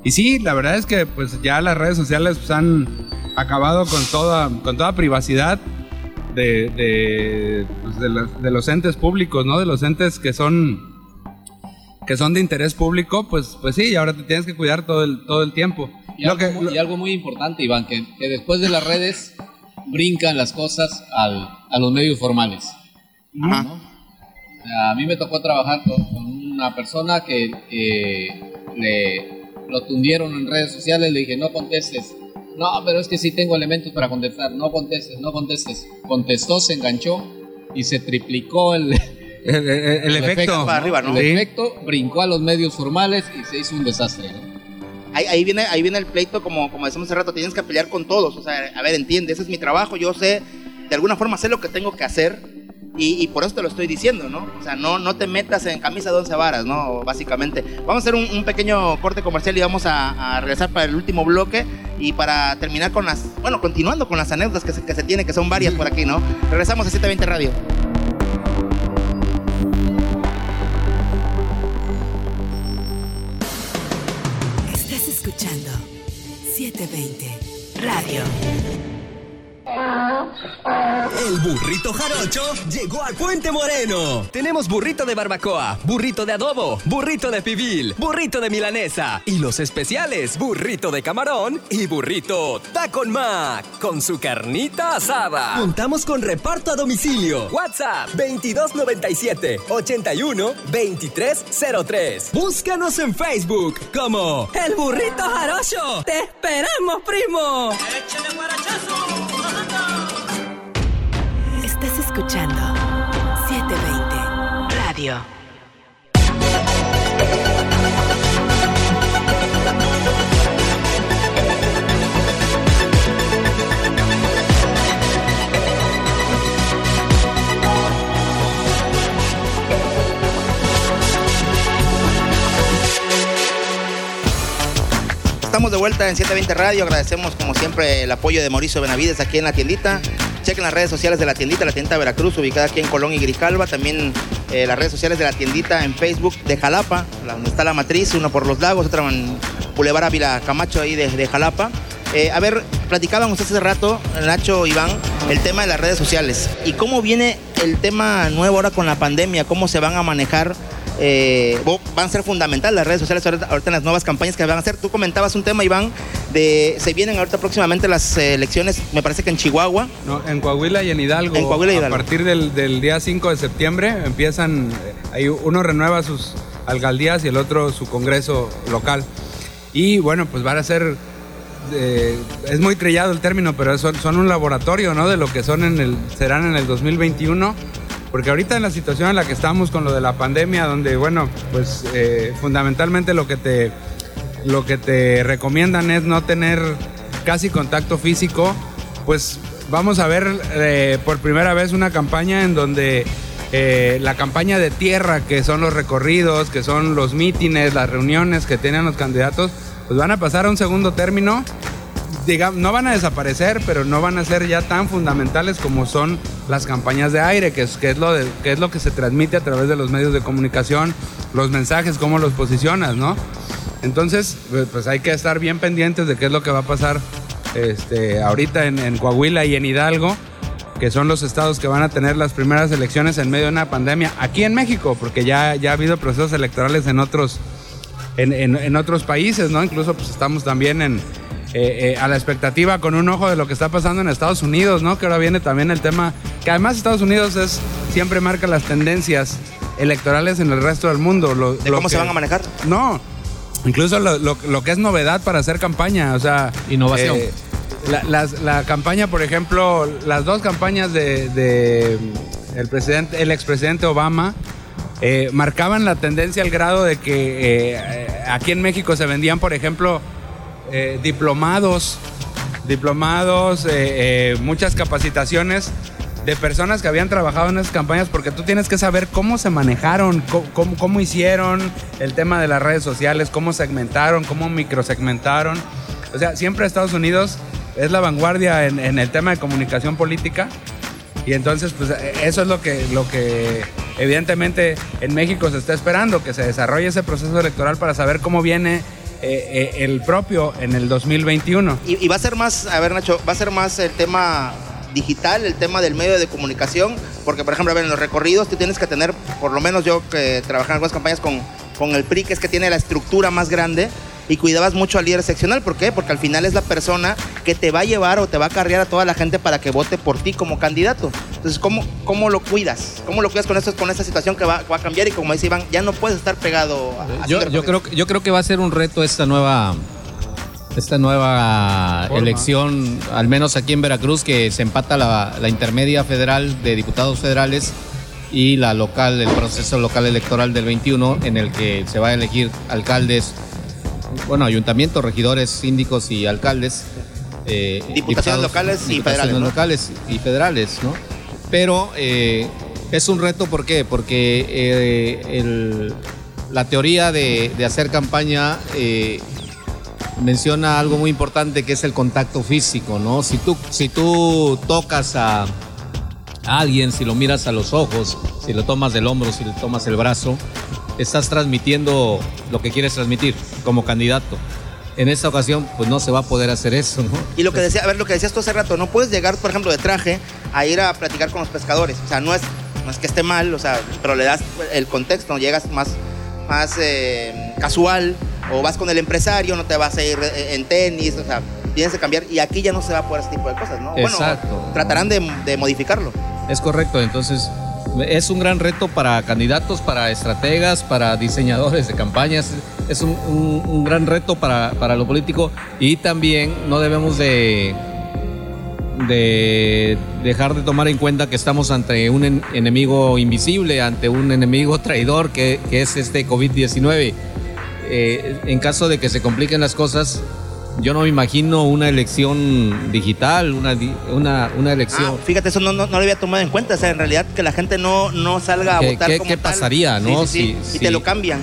Y sí, la verdad es que pues ya las redes sociales pues, han acabado con toda, con toda privacidad de, de, pues, de los, de los entes públicos, ¿no? De los entes que son que son de interés público, pues, pues sí, y ahora te tienes que cuidar todo el, todo el tiempo. Y, algo, mu- y algo muy importante, Iván, que, que después de las redes brincan las cosas al- a los medios formales. ¿no? O sea, A mí me tocó trabajar con, con una persona que, que le lo tundieron en redes sociales, le dije, no contestes. No, pero es que sí tengo elementos para contestar. No contestes, no contestes. Contestó, se enganchó y se triplicó el, El, el- el efecto. Para arriba, ¿no? El Sí. efecto brincó a los medios formales y se hizo un desastre. ¿no? Ahí, ahí viene, ahí viene el pleito, como, como decimos hace rato, tienes que pelear con todos. O sea, a ver, entiende, ese es mi trabajo, yo sé, de alguna forma sé lo que tengo que hacer y, y por eso te lo estoy diciendo, ¿no? O sea, no, no te metas en camisa de once varas, ¿no? Básicamente. Vamos a hacer un, un pequeño corte comercial y vamos a, a regresar para el último bloque y para terminar con las, bueno, continuando con las anécdotas que se, que se tienen, que son varias por aquí, ¿no? Regresamos a 720 Radio. Radio. El burrito jarocho llegó a Puente Moreno. Tenemos burrito de barbacoa, burrito de adobo, burrito de pibil, burrito de milanesa y los especiales, burrito de camarón y burrito tacon mac con su carnita asada. Contamos con reparto a domicilio. WhatsApp 2297 81 2303. Búscanos en Facebook como El Burrito Jarocho. ¡Te esperamos, primo! ¡Échale! Escuchando 720 Radio. Estamos de vuelta en 720 Radio. Agradecemos como siempre el apoyo de Mauricio Benavides aquí en la tiendita. Chequen las redes sociales de la tiendita, la tiendita Veracruz, ubicada aquí en Colón y Grijalva. También eh, las redes sociales de la tiendita en Facebook de Jalapa, la- donde está la matriz, una por los lagos, otra en Boulevard Ávila Camacho ahí de, de Jalapa. Eh, a ver, platicaban ustedes hace rato, Nacho, Iván, el tema de las redes sociales. ¿Y cómo viene el tema nuevo ahora con la pandemia? ¿Cómo se van a manejar? Eh, van a ser fundamentales las redes sociales ahorita, ahorita en las nuevas campañas que van a hacer. Tú comentabas un tema, Iván, de se vienen ahorita próximamente las elecciones, me parece que en Chihuahua. No, en Coahuila y en Hidalgo. En Coahuila y Hidalgo. A partir del, del día 5 de septiembre empiezan, eh, ahí uno renueva sus alcaldías y el otro su congreso local. Y bueno, pues van a ser, eh, es muy trillado el término, pero son, son un laboratorio, ¿no? De lo que son en el, serán en el 2021. Porque ahorita en la situación en la que estamos con lo de la pandemia, donde, bueno, pues eh, fundamentalmente lo que te lo que te recomiendan es no tener casi contacto físico, pues vamos a ver eh, por primera vez una campaña en donde eh, la campaña de tierra, que son los recorridos, que son los mítines, las reuniones que tienen los candidatos, pues van a pasar a un segundo término. No van a desaparecer, pero no van a ser ya tan fundamentales como son las campañas de aire, que es, que es, lo, que es lo que se transmite a través de los medios de comunicación, los mensajes, cómo los posicionas, ¿no? Entonces, pues, pues hay que estar bien pendientes de qué es lo que va a pasar este, ahorita en, Coahuila y en Hidalgo, que son los estados que van a tener las primeras elecciones en medio de una pandemia aquí en México, porque ya, ya ha habido procesos electorales en otros, en- en otros países, ¿no? Incluso pues estamos también en, eh, eh, a la expectativa con un ojo de lo que está pasando en Estados Unidos, ¿no? Que ahora viene también el tema, que además Estados Unidos es, siempre marca las tendencias electorales en el resto del mundo. Lo- ¿De lo cómo se van a manejar? No, incluso lo, lo- lo que es novedad para hacer campaña, o sea... Innovación. eh, la, las- la campaña, por ejemplo, las dos campañas de, de el presidente, el expresidente Obama, eh, marcaban la tendencia al grado de que eh, aquí en México se vendían, por ejemplo, eh, diplomados, diplomados, eh, eh, muchas capacitaciones de personas que habían trabajado en esas campañas, porque tú tienes que saber cómo se manejaron, cómo, hicieron el tema de las redes sociales, cómo segmentaron, cómo microsegmentaron. O sea, siempre Estados Unidos es la vanguardia en, en el tema de comunicación política. Y entonces, pues eso es lo que, lo que evidentemente en México se está esperando, que se desarrolle ese proceso electoral para saber cómo viene eh, eh, el propio en el 2021. Y, y va a ser más, a ver Nacho, va a ser más el tema digital, el tema del medio de comunicación, porque por ejemplo, a ver, en los recorridos tú tienes que tener, por lo menos yo que trabajaba en algunas campañas con, con el PRI, que es que tiene la estructura más grande, y cuidabas mucho al líder seccional, ¿por qué? Porque al final es la persona que te va a llevar o te va a carrear a toda la gente para que vote por ti como candidato. Entonces, ¿cómo, cómo lo cuidas? ¿Cómo lo cuidas con, esto, con esta situación que va, va a cambiar? Y como dice Iván, ya no puedes estar pegado a... a Yo, yo creo, que- yo creo que va a ser un reto esta nueva esta nueva Forma. elección, al menos aquí en Veracruz, que se empata la, la intermedia federal de diputados federales y la local, el proceso local electoral del 21, en el que se va a elegir alcaldes, bueno, ayuntamientos, regidores, síndicos y alcaldes. eh, Diputaciones locales y diputaciones federales, ¿no? locales y federales, ¿no? Pero eh, es un reto, ¿por qué? Porque eh, la teoría de, hacer campaña eh, menciona algo muy importante que es el contacto físico, ¿no? Si tú, si tú tocas a, a alguien, si lo miras a los ojos, si lo tomas del hombro, si le tomas el brazo, estás transmitiendo lo que quieres transmitir como candidato. En esta ocasión, pues no se va a poder hacer eso, ¿no? Y lo que decía, a ver, lo que decías tú hace rato, no puedes llegar, por ejemplo, de traje a ir a platicar con los pescadores. O sea, no es, no es que esté mal, o sea, pero le das el contexto, llegas más, más eh, casual, o vas con el empresario, no te vas a ir eh, en tenis, o sea, tienes que cambiar. Y aquí ya no se va a poder ese tipo de cosas, ¿no? Exacto. Bueno, tratarán de, de modificarlo. Es correcto, entonces es un gran reto para candidatos, para estrategas, para diseñadores de campañas, es un, un- gran reto para, para lo político y también no debemos de, de dejar de tomar en cuenta que estamos ante un en- enemigo invisible, ante un enemigo traidor que, que es este COVID-19. Eh, en caso de que se compliquen las cosas, yo no me imagino una elección digital, una, di- una, una elección. Ah, fíjate, eso no, no, no lo había tomado en cuenta. O sea, en realidad que la gente no, no salga a ¿Qué- votar qué- como qué tal. pasaría, no? Sí, sí, sí. Si- y te lo cambian.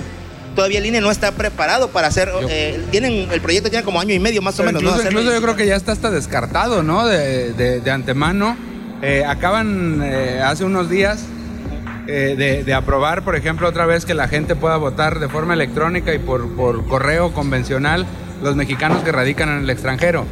Todavía el INE no está preparado para hacer. eh, tienen El proyecto tiene como año y medio más o menos. ¿no? incluso, Hacerlo incluso yo creo que ya está hasta descartado, ¿no? De, de- de antemano. Eh, acaban eh, hace unos días de, de aprobar, por ejemplo, otra vez que la gente pueda votar de forma electrónica y por, por correo convencional los mexicanos que radican en el extranjero,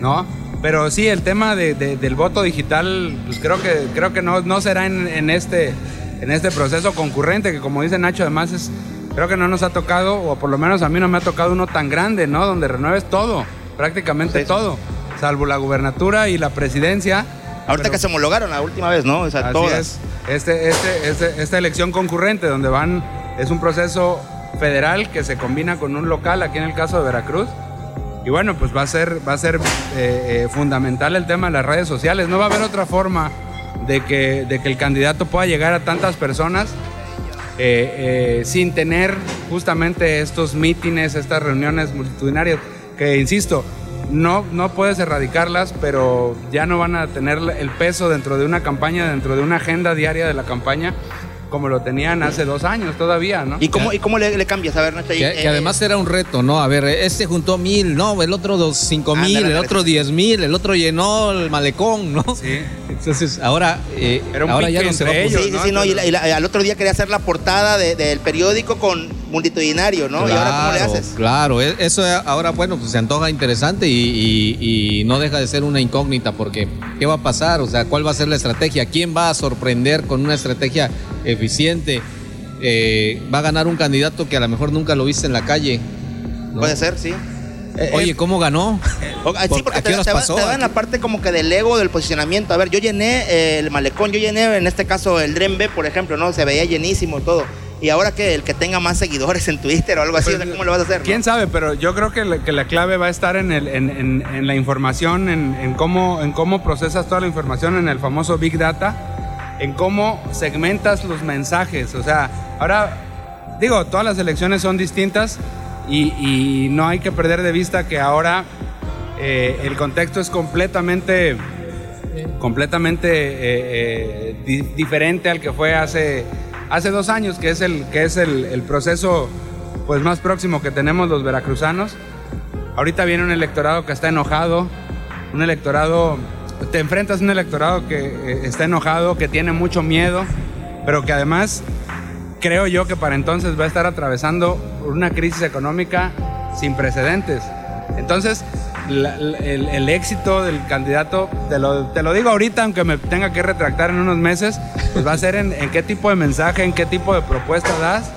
¿no? Pero sí, el tema de- de- del voto digital, pues creo que, creo que no, no será en, en este, en este proceso concurrente, que como dice Nacho, además es, creo que no nos ha tocado, o por lo menos a mí no me ha tocado uno tan grande, ¿no? Donde renueves todo, prácticamente todo, salvo la gubernatura y la presidencia. Ahorita que se homologaron la última vez, ¿no? O sea, Así todas. es. Este, este, este- esta elección concurrente, donde van, es un proceso federal que se combina con un local, aquí en el caso de Veracruz. Y bueno, pues va a ser, va a ser eh, eh, fundamental el tema de las redes sociales. No va a haber otra forma de que, de que el candidato pueda llegar a tantas personas eh, sin tener justamente estos mítines, estas reuniones multitudinarias, que insisto, no, no puedes erradicarlas, pero ya no van a tener el peso dentro de una campaña, dentro de una agenda diaria de la campaña, como lo tenían hace dos años todavía, ¿no? ¿Y cómo, y cómo le, le cambias? A ver, Nacho. ahí, Que, eh, que además era un reto, ¿no? A ver, este juntó mil, no, el otro dos, cinco mil, el otro diez mil, el otro llenó el malecón, ¿no? Sí. Entonces, ahora, eh, Era un ahora ya no se va a poder- Sí, sí, sí, no, y, la- y la- al otro día quería hacer la portada de- del periódico con multitudinario, ¿no? ¿Y ahora cómo le Claro, haces? Claro, e- eso ahora, bueno, pues se antoja interesante y, y- y no deja de ser una incógnita porque ¿qué va a pasar? O sea, ¿cuál va a ser la estrategia? ¿Quién va a sorprender con una estrategia eficiente? Eh, ¿Va a ganar un candidato que a lo mejor nunca lo viste en la calle? ¿no? Puede ser, sí. Eh, Oye, ¿cómo ganó? O- ah, ¿Por- sí, porque a qué te, horas te va, pasó? te va en la parte como que del ego, del posicionamiento. A ver, yo llené eh, el malecón, yo llené en este caso el Dren B, por ejemplo, ¿no? Se veía llenísimo todo. Y ahora que el que tenga más seguidores en Twitter o algo así, Pues, o sea, ¿cómo lo vas a hacer? no? Quién sabe, pero yo creo que la, que la clave va a estar en, el- en- en- en la información, en, en cómo, en cómo procesas toda la información en el famoso Big Data, en cómo segmentas los mensajes. O sea, ahora, digo, todas las elecciones son distintas y, no hay que perder de vista que ahora eh, el contexto es completamente, completamente eh, eh, di- diferente al que fue hace, hace dos años, que es el, que es el proceso pues, más próximo que tenemos los veracruzanos. Ahorita viene un electorado que está enojado, un electorado, te enfrentas a un electorado que eh, está enojado, que tiene mucho miedo, pero que además creo yo que para entonces va a estar atravesando una crisis económica sin precedentes. Entonces, el, el éxito del candidato, te lo, te lo digo ahorita, aunque me tenga que retractar en unos meses, pues va a ser en, qué tipo de mensaje, en qué tipo de propuesta das,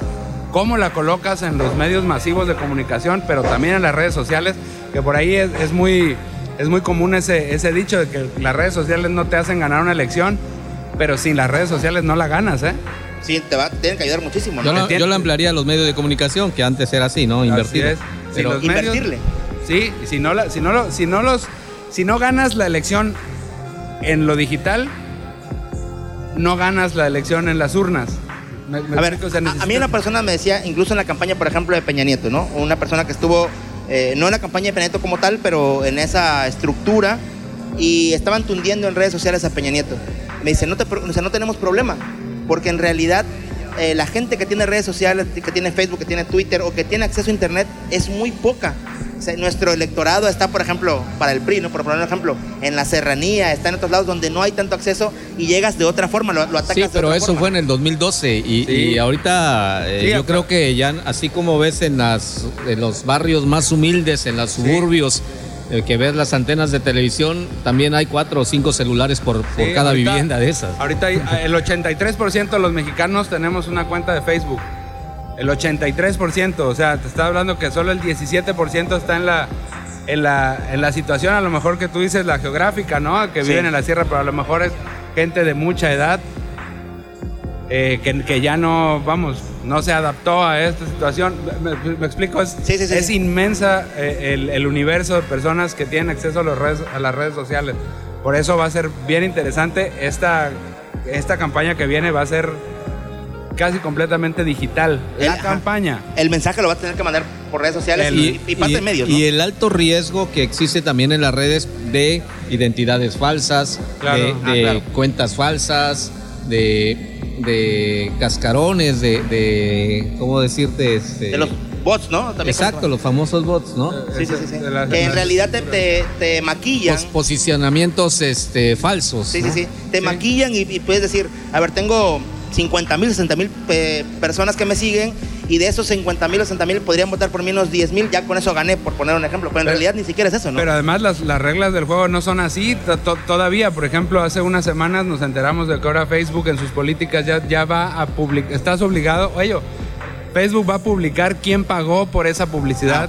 cómo la colocas en los medios masivos de comunicación, pero también en las redes sociales, que por ahí es muy, es muy común ese, ese dicho de que las redes sociales no te hacen ganar una elección, pero sin las redes sociales no la ganas, ¿eh? Sí, te va, tienen que ayudar muchísimo, Yo ¿no? lo, yo lo ampliaría a los medios de comunicación, que antes era así, ¿no? Invertir. Así es. Si Pero los medios- Invertirle. Sí, y si no, la- si, no lo- si no los, si no ganas la elección en lo digital, no ganas la elección en las urnas. Me- me A ver, explico, o sea, a, a mí una persona me decía, incluso en la campaña, por ejemplo, de Peña Nieto, ¿no? Una persona que estuvo, eh, no en la campaña de Peña Nieto como tal, pero en esa estructura, y estaban tundiendo en redes sociales a Peña Nieto. Me dice, no, te, no tenemos problema, porque en realidad eh, la gente que tiene redes sociales, que tiene Facebook, que tiene Twitter o que tiene acceso a Internet es muy poca. O sea, nuestro electorado está, por ejemplo, para el PRI, ¿no? por poner un ejemplo, en la serranía, está en otros lados donde no hay tanto acceso y llegas de otra forma, lo, lo atacas Sí, de pero otra eso forma. fue en el 2012 y, Sí. y ahorita eh, Sí, yo acá- creo que ya así como ves en, las, en los barrios más humildes, en los suburbios, eh, que ves las antenas de televisión, también hay cuatro o cinco celulares por, por Sí, cada ahorita- vivienda de esas. Ahorita el 83% de los mexicanos tenemos una cuenta de Facebook. El 83%, o sea, te estaba hablando que solo el 17% está en la, en, la, en la situación, a lo mejor que tú dices, la geográfica, ¿no? Que Sí. viven en la sierra, pero a lo mejor es gente de mucha edad eh, que, que ya no, vamos, no se adaptó a esta situación. ¿Me, explico? Es, Sí, sí, sí, es inmensa eh, el, el universo de personas que tienen acceso a, los redes, a las redes sociales. Por eso va a ser bien interesante. Esta, esta campaña que viene va a ser casi completamente digital. La campaña. El mensaje lo va a tener que mandar por redes sociales y, y parte de medios, ¿no? y el alto riesgo que existe también en las redes de identidades falsas, Claro. de, Ah, de claro. cuentas falsas, de, de cascarones, de, de ¿cómo decirte? Este, De los bots, ¿no? También Exacto, los famosos bots, ¿no? Sí, sí, sí. sí. Que en realidad te, te, te maquillan. Pos- posicionamientos este, falsos. Sí, sí, ¿no? sí. Te maquillan y, y puedes decir, a ver, tengo 50 mil, 60 mil personas que me siguen y de esos 50 mil, 60 mil podrían votar por mí unos 10 mil, ya con eso gané, por poner un ejemplo. Pero en realidad ni siquiera es eso, ¿no? Pero además las, las reglas del juego no son así to- to- todavía. Por ejemplo, hace unas semanas nos enteramos de que ahora Facebook en sus políticas ya, ya va a publicar, estás obligado, oye, Facebook va a publicar quién pagó por esa publicidad.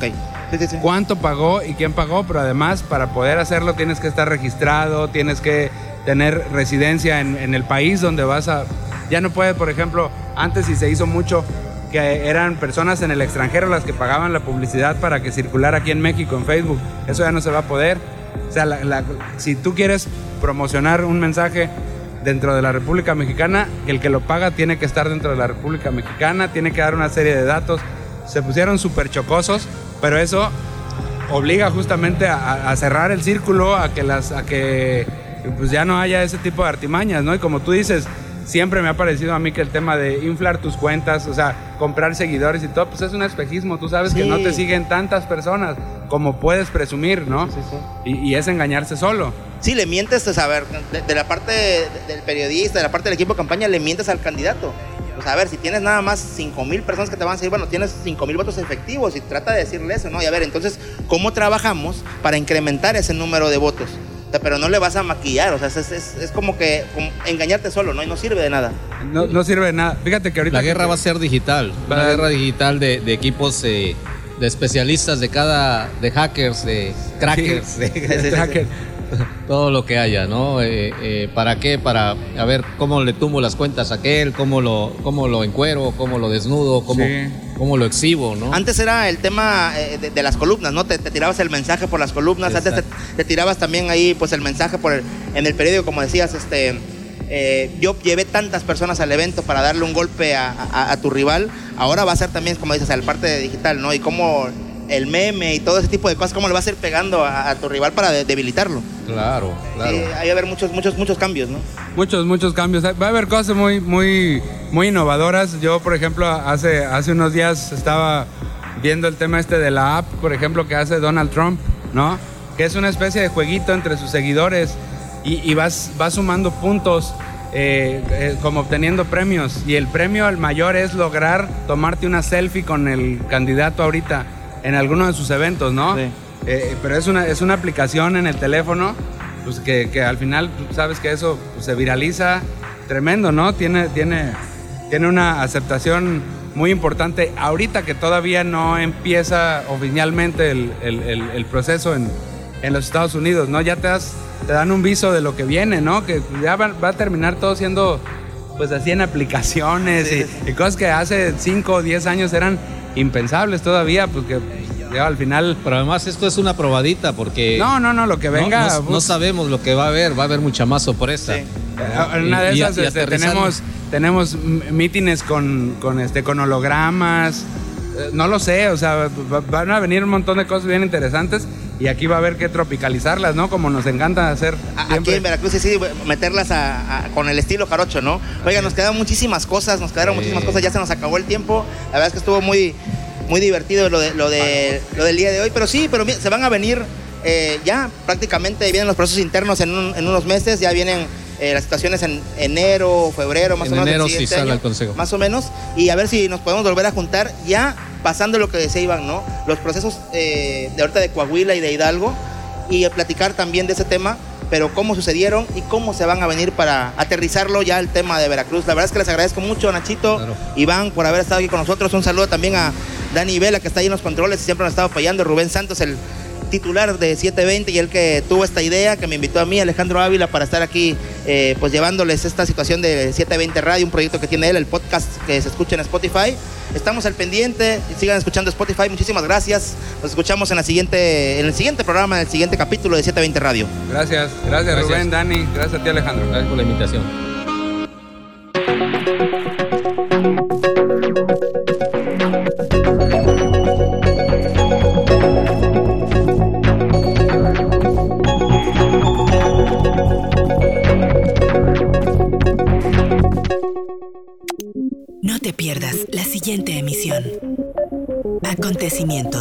Cuánto pagó y quién pagó, pero además para poder hacerlo tienes que estar registrado, tienes que tener residencia en, en el país donde vas a... Ya no puede, por ejemplo, antes sí se hizo mucho que eran personas en el extranjero las que pagaban la publicidad para que circulara aquí en México en Facebook. Eso ya no se va a poder. O sea, si tú quieres promocionar un mensaje dentro de la República Mexicana, el que lo paga tiene que estar dentro de la República Mexicana, tiene que dar una serie de datos. Se pusieron súper chocosos, pero eso obliga justamente a, a cerrar el círculo, a que las, a que pues ya no haya ese tipo de artimañas, ¿no? Y como tú dices, siempre me ha parecido a mí que el tema de inflar tus cuentas, o sea, comprar seguidores y todo, pues es un espejismo. Tú sabes que Sí. no te siguen tantas personas como puedes presumir, ¿no? Y, y es engañarse solo. Sí, le mientes, o sea, a ver, de, de la parte de- del periodista, de la parte del equipo de campaña, le mientes al candidato. O sea, a ver, si tienes nada más 5 mil personas que te van a seguir, bueno, tienes 5 mil votos efectivos y trata de decirle eso, ¿no? Y a ver, entonces, ¿cómo trabajamos para incrementar ese número de votos? O sea, pero no le vas a maquillar, o sea, es, es- es como que como engañarte solo, ¿no? Y no sirve de nada. No, no sirve de nada. Fíjate que ahorita... La guerra va a ser digital, una Va- guerra digital de, de equipos eh, de especialistas de cada, de hackers, de crackers, Sí, de, de hackers. todo lo que haya, ¿no? Eh, eh, ¿Para qué? Para a ver cómo le tumbo las cuentas a aquel, cómo lo, cómo lo encuero, cómo lo desnudo, cómo, Sí. cómo lo exhibo, ¿no? Antes era el tema eh, de, de las columnas, ¿no? Te, te tirabas el mensaje por las columnas, antes te, te tirabas también ahí pues el mensaje por el- en el periódico, como decías, este eh, yo llevé tantas personas al evento para darle un golpe a, a- a tu rival, ahora va a ser también, como dices, la parte de digital, ¿no? Y cómo el meme y todo ese tipo de cosas, cómo le vas a ir pegando a, a tu rival para de- debilitarlo. Claro, claro. Sí, ahí va a haber muchos, muchos, muchos cambios, ¿no? Muchos, muchos cambios. Va a haber cosas muy, muy, muy innovadoras. Yo, por ejemplo, hace, hace unos días estaba viendo el tema este de la app, por ejemplo, que hace Donald Trump, ¿no? Que es una especie de jueguito entre sus seguidores y, y vas, vas sumando puntos. eh, eh, como obteniendo premios y el premio al mayor es lograr tomarte una selfie con el candidato ahorita en alguno de sus eventos, ¿no? Eh, pero es una, es una aplicación en el teléfono pues que, que al final tú sabes que eso pues, se viraliza tremendo, ¿no? Tiene, tiene, tiene una aceptación muy importante ahorita que todavía no empieza oficialmente el, el- el- el proceso en, en los Estados Unidos, ¿no? Ya te, das- te dan un viso de lo que viene, ¿no? Que ya va, va a terminar todo siendo pues así en aplicaciones y, y cosas que hace 5 o 10 años eran impensables todavía, pues que ya al final... Pero además esto es una probadita porque... No, no, no, lo que venga... No, no uf. sabemos lo que va a haber, va a haber mucha más sorpresa. En una de y- esas y este, tenemos, tenemos mítines con, con, este, con hologramas. Eh, No lo sé, o sea, va- van a venir un montón de cosas bien interesantes y aquí va a haber que tropicalizarlas, ¿no? Como nos encanta hacer. Aquí en Veracruz, sí, sí, meterlas a- a- con el estilo jarocho, ¿no? Oiga, nos quedan muchísimas cosas, nos quedaron Sí. muchísimas cosas, ya se nos acabó el tiempo. La verdad es que estuvo muy, muy divertido lo, de, lo, de, lo del día de hoy, pero sí, pero mira, se van a venir eh, ya prácticamente, vienen los procesos internos en, un- en unos meses, ya vienen eh, las situaciones en enero, febrero, más En o menos. del enero sí siguiente sale año, el consejo. Más o menos, y a ver si nos podemos volver a juntar ya pasando lo que decía Iván, ¿no? Los procesos eh, de ahorita de Coahuila y de Hidalgo y platicar también de ese tema, pero cómo sucedieron y cómo se van a venir para aterrizarlo ya el tema de Veracruz. La verdad es que les agradezco mucho, Nachito, Iván, por haber estado aquí con nosotros. Un saludo también a Dani Vela, que está ahí en los controles y siempre nos ha estado apoyando. Rubén Santos, el, titular de 720 y el que tuvo esta idea, que me invitó a mí, Alejandro Ávila, para estar aquí, eh, pues llevándoles esta situación de 720 Radio, un proyecto que tiene él, el podcast que se escucha en Spotify. Estamos al pendiente, sigan escuchando Spotify, muchísimas gracias. Nos escuchamos en, la siguiente, en el siguiente programa, en el siguiente capítulo de 720 Radio. Gracias, gracias, Rubén, Dani, gracias a ti Alejandro. Gracias por la invitación. Acontecimientos,